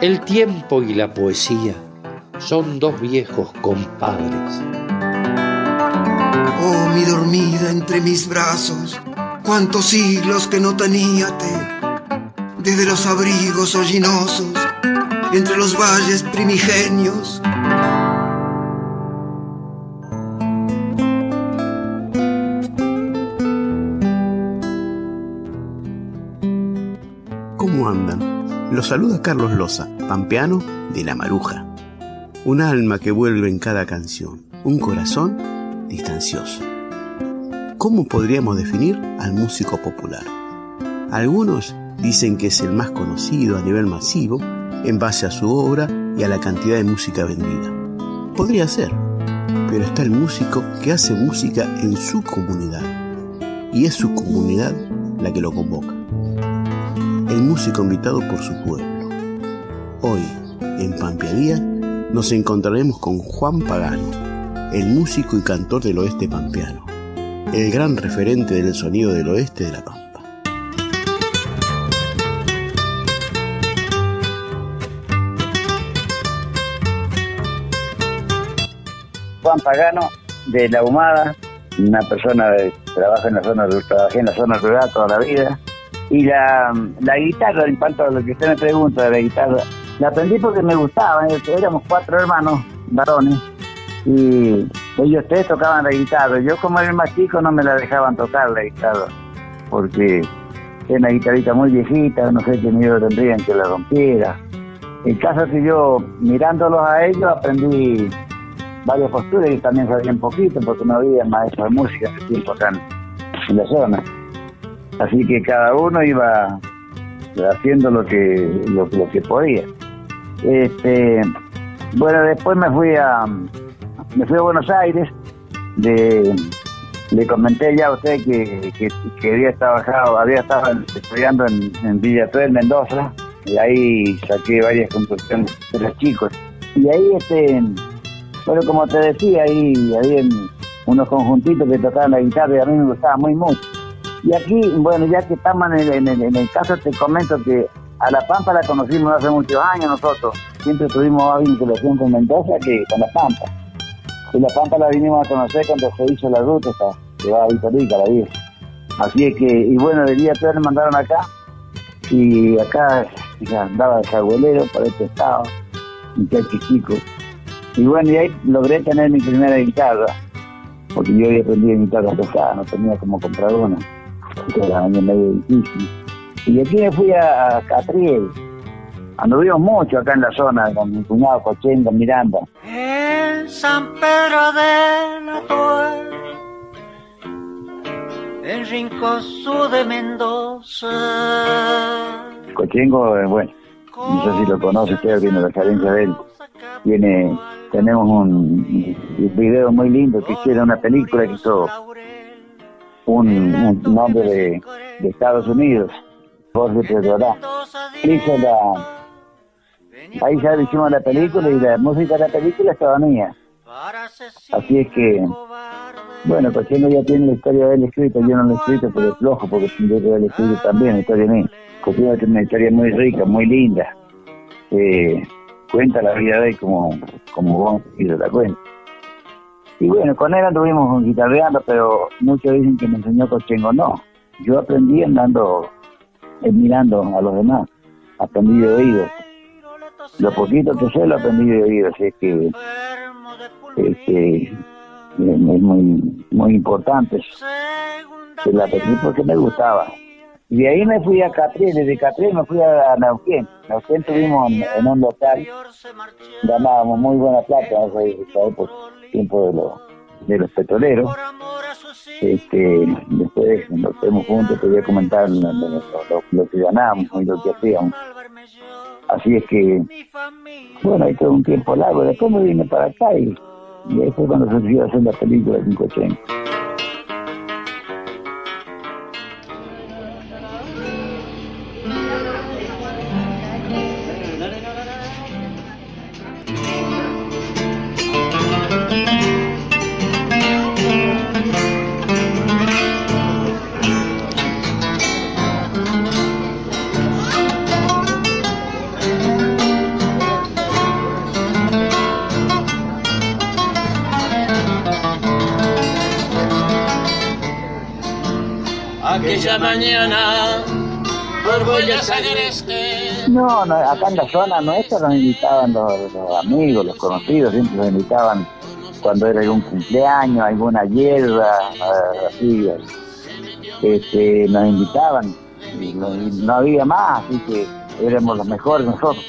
El tiempo y la poesía son dos viejos compadres. Oh, mi dormida entre mis brazos, cuántos siglos que no teníate, desde los abrigos hollinosos, entre los valles primigenios. ¿Cómo andan? Los saluda Carlos Loza, pampeano de La Maruja. Un alma que vuelve en cada canción, un corazón distancioso. ¿Cómo podríamos definir al músico popular? Algunos dicen que es el más conocido a nivel masivo en base a su obra y a la cantidad de música vendida. Podría ser, pero está el músico que hace música en su comunidad y es su comunidad la que lo convoca. El músico invitado por su pueblo. Hoy, en Pampeadía, nos encontraremos con Juan Pagano, el músico y cantor del oeste pampeano, el gran referente del sonido del oeste de la Pampa. Juan Pagano de La Humada, una persona que trabaja en la zona, trabajé en la zona rural toda la vida. Y la, la guitarra, en cuanto a lo que usted me pregunta de la guitarra, la aprendí porque me gustaba, eh, éramos cuatro hermanos varones y ellos tres tocaban la guitarra. Yo como era el más chico no me la dejaban tocar la guitarra porque era una guitarrita muy viejita, no sé qué miedo tendrían que la rompiera. El caso es que yo mirándolos a ellos aprendí varias posturas y también sabía un poquito porque no había maestro de música hace tiempo acá en, en la zona. Así que cada uno iba haciendo lo que lo, que podía. Este, bueno, después me fui a me fui a Buenos Aires. Le comenté ya a usted que, que, había trabajado, había estado estudiando en, en Villa Mendoza, y ahí saqué varias conclusiones de los chicos. Y ahí, este, bueno, como te decía, ahí había unos conjuntitos que tocaban la guitarra y a mí me gustaba muy mucho. Y aquí, bueno, ya que estamos en el, el, el caso, te comento que a La Pampa la conocimos hace muchos años nosotros. Siempre tuvimos más vinculación con Mendoza que con La Pampa. Y La Pampa la vinimos a conocer cuando se hizo la ruta esta, que va a Vitorica, la vieja. Así es que, y bueno, de día tres me mandaron acá. Y acá ya, andaba de jagüelero por este estado, un chico. Y bueno, y ahí logré tener mi primera guitarra, porque yo había aprendido guitarra pesada, no tenía como comprar una. Era medio difícil. Y aquí me fui a, a Catriel. Anduvimos mucho acá en la zona con mi cuñado Cochengo, Miranda. En San Pedro de la Torre, en Rincosú de Mendoza. Cochengo, eh, bueno, no sé si lo conoce usted, viene la carencia de él. Tiene, tenemos un, un video muy lindo que hicieron una película que hizo un, un nombre de, de Estados Unidos, Jorge Pedrorá. Hizo la, ahí ya hicimos la película y la música de la película estaba mía. Así es que, bueno, Cochengo ya tiene la historia de él escrita, yo no la he escrito, pero es flojo porque tendría que haberla escrito también, la historia mía. Cochengo tiene una historia muy rica, muy linda. Eh, cuenta la vida de él como, como vos y se la cuenta. Y bueno, con él anduvimos guitarreando, pero muchos dicen que me enseñó Cochengo. No, yo aprendí andando, eh, mirando a los demás, aprendí de oído. Lo poquito que sé lo aprendí de oído, así que este, es muy, muy importante. Se la aprendí porque me gustaba. Y de ahí me fui a Catriel, desde Catriel me fui a Neuquén. Neuquén tuvimos en, en un local, ganábamos muy buena plata en esa época, tiempo de los, de los petroleros. Este, después nos fuimos juntos, te voy a comentar lo, que ganábamos y lo que hacíamos. Así es que, bueno, ahí todo un tiempo largo. Después me vine para acá y, y ahí fue cuando se decidió hacer la película de 580. Mañana por Buenos Aires. No, no, acá en la zona nuestra nos invitaban los, amigos, los conocidos, siempre nos invitaban cuando era algún cumpleaños, alguna hierba, así, este, nos invitaban y no, había más, así que éramos los mejores nosotros.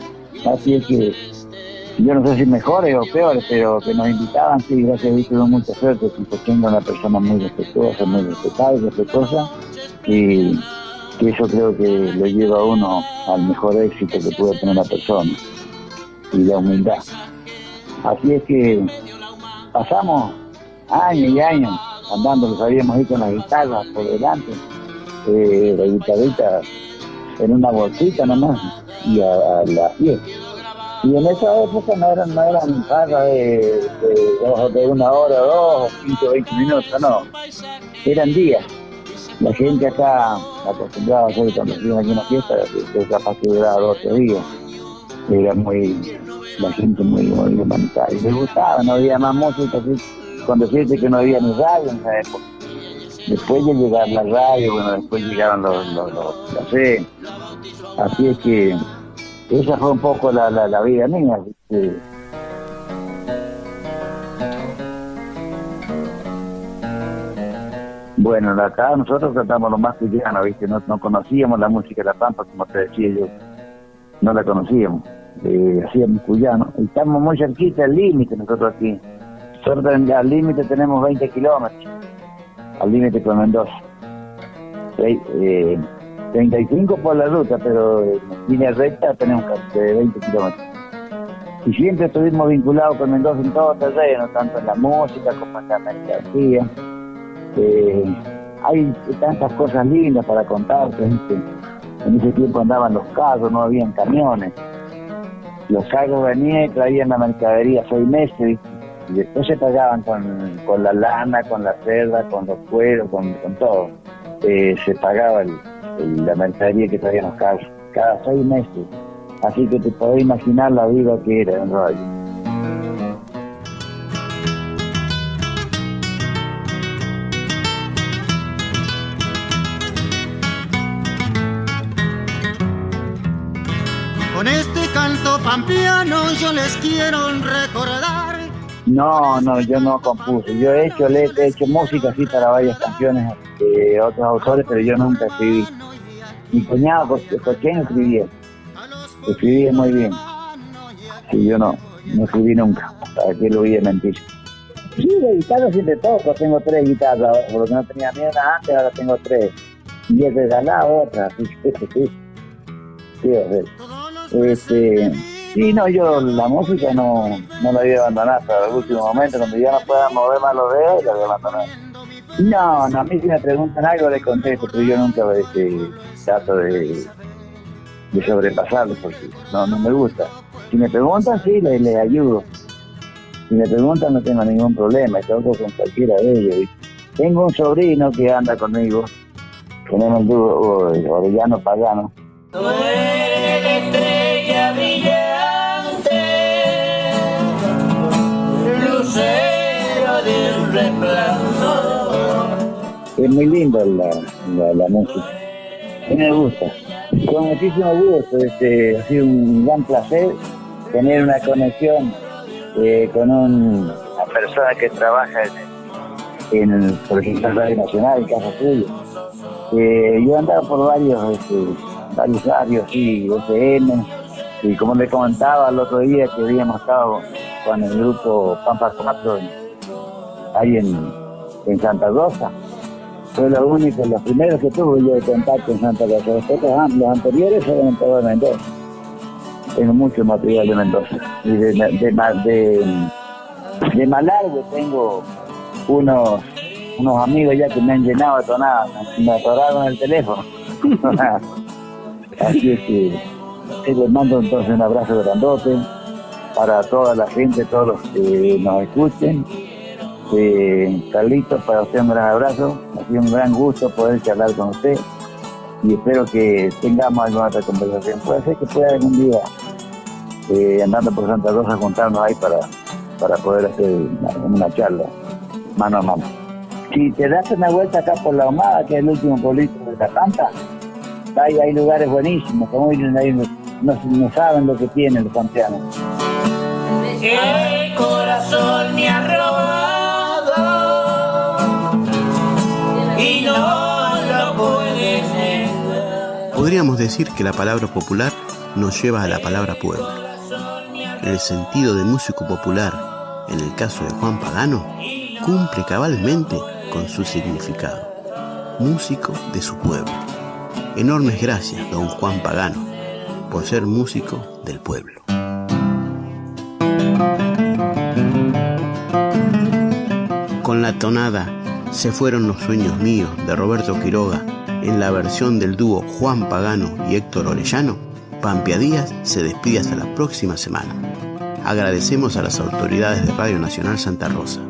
así es que yo no sé si mejores o peores, pero que nos invitaban, sí, gracias a Dios tuvimos mucha suerte, tengo una persona muy respetuosa, muy respetable, respetuosa, y que eso creo que lo lleva a uno al mejor éxito que puede tener la persona, y la humildad. Así es que pasamos años y años andando, lo sabíamos ir con las guitarras por delante, eh, la guitarrita en una bolsita nomás, y a, a la fiesta y en esa época no eran, no eran de, de, una hora, dos, o veinte minutos, no. Eran días. La gente acá acostumbraba a hacer cuando hacían aquí una fiesta, que capaz que duraba dos o días. Era muy, la gente muy, muy humanitaria. Les gustaba, no había más música, cuando siente que no había ni radio en esa época. Después de llegar la radio, bueno, después llegaron los, los, los cafés. Así es que esa fue un poco la, la, vida mía. Bueno, acá nosotros cantamos lo más cuyano, ¿viste? No, no, conocíamos la música de La Pampa, como te decía yo. No la conocíamos. Eh, hacíamos cuyano. Estamos muy cerquita del límite nosotros aquí. Nosotros al límite tenemos 20 kilómetros. Al límite con Mendoza. Eh, 35 por la ruta, pero en línea recta tenemos de 20 kilómetros. Y siempre estuvimos vinculados con Mendoza en todo terreno, tanto en la música como en la mercancía. Eh, hay tantas cosas lindas para contar. En ese tiempo andaban los carros, no habían camiones. Los carros venían y traían la mercadería seis meses y después se pagaban con, la lana, con la cerda, con los cueros, con, todo. Eh, se pagaba el, la mercadería que traían los carros cada seis meses. Así que te podés imaginar la vida que era en radio. Con este canto pampiano yo les quiero recordar. No, no, yo no compuse. Yo he hecho, he hecho música así para varias canciones de otros autores, pero yo nunca escribí. Mi cuñado Cochén escribía. Escribía muy bien. Sí, yo no, no escribí nunca. ¿Para qué lo voy a mentir? Sí, de guitarra siempre toco. Tengo tres guitarras. Porque no tenía miedo antes, ahora tengo tres. Y es la otra. Sí, sí, sí. Sí, Este, sí, no, yo la música no, no la voy a abandonar hasta el último momento. Cuando ya no pueda mover más los dedos, la voy a abandonar. No, no, a mí si me preguntan algo le contesto, pero yo nunca este, trato de, de sobrepasarlo porque no, no me gusta. Si me preguntan, sí, les le ayudo. Si me preguntan, no tengo ningún problema, toco con cualquiera de ellos. Tengo un sobrino que anda conmigo, tenemos el dúo Orellano Pagano. estrella brillante, lucero del resplandor es muy linda la, la, música. Me gusta. Con muchísimo gusto, este, ha sido un gran placer tener una conexión eh, con una persona que trabaja en, el, por ejemplo, Radio Nacional, en Casa Suya. Eh, yo he andado por varios, este, varios radios, sí, FM, y como le comentaba el otro día que habíamos estado con el grupo Pampa 4 ahí en, en Santa Rosa, fue lo único, los primeros que tuve yo de contacto en Santa Rosa. Los, los anteriores fueron en todo Mendoza. tengo mucho material de Mendoza. Y de, de, de, de Malargue tengo unos unos amigos ya que me han llenado de tonadas, me atoraron el teléfono. Así es que les mando entonces un abrazo grandote para toda la gente, todos los que nos escuchen. Eh, Carlitos, para usted un gran abrazo, sido un gran gusto poder charlar con usted y espero que tengamos alguna otra conversación. Puede ser que pueda algún día eh, andando por Santa Rosa juntarnos ahí para, para poder hacer una, charla mano a mano. Si te das una vuelta acá por la Ahumada, que es el último pueblito de la Santa, hay, hay lugares buenísimos, como ahí no, no saben lo que tienen los pampeanos. El corazón me ha Podríamos decir que la palabra popular nos lleva a la palabra pueblo. El sentido de músico popular, en el caso de Juan Pagano, cumple cabalmente con su significado. Músico de su pueblo. Enormes gracias, don Juan Pagano, por ser músico del pueblo. Con la tonada Se fueron los sueños míos de Roberto Quiroga en la versión del dúo Juan Pagano y Héctor Orellano, Pampia Díaz se despide hasta la próxima semana. Agradecemos a las autoridades de Radio Nacional Santa Rosa.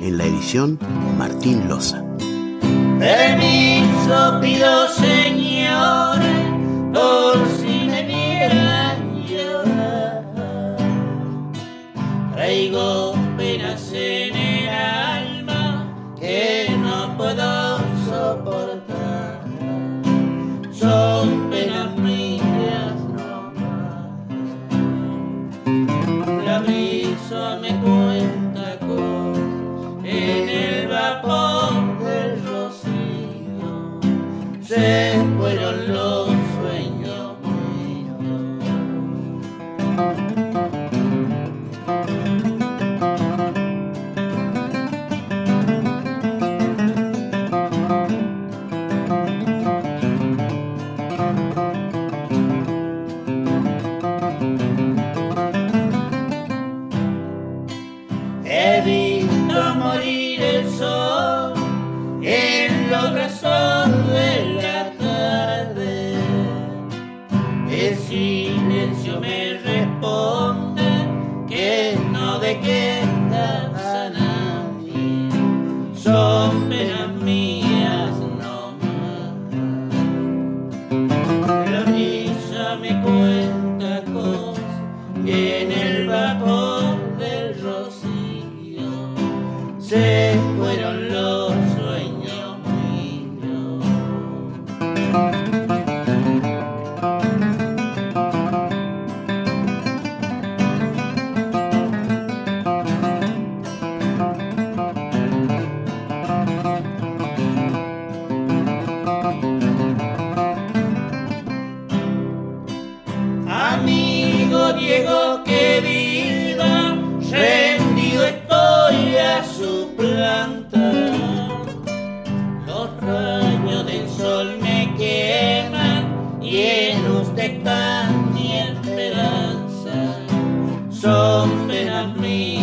En la edición, Martín Loza. Brisa me cuenta con en el vapor del rocío. something at me.